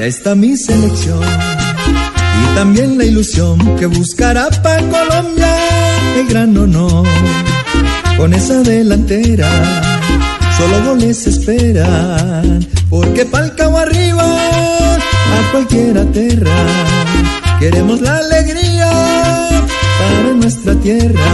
Ya está mi selección y también la ilusión que buscará para Colombia el gran honor con esa delantera solo goles esperan, porque pa'l cabo arriba a cualquiera tierra queremos la alegría para nuestra tierra.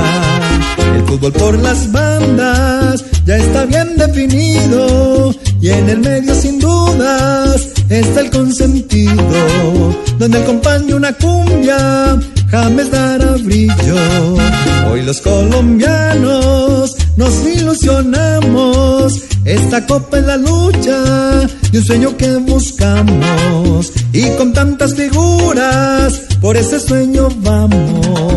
El fútbol por las bandas ya está bien definido y en el medio sin dudas está el consentido, donde acompaña una cumbia James dará brillo. Hoy los colombianos nos ilusionamos. Esta copa es la lucha y un sueño que buscamos. Y con tantas figuras, por ese sueño vamos.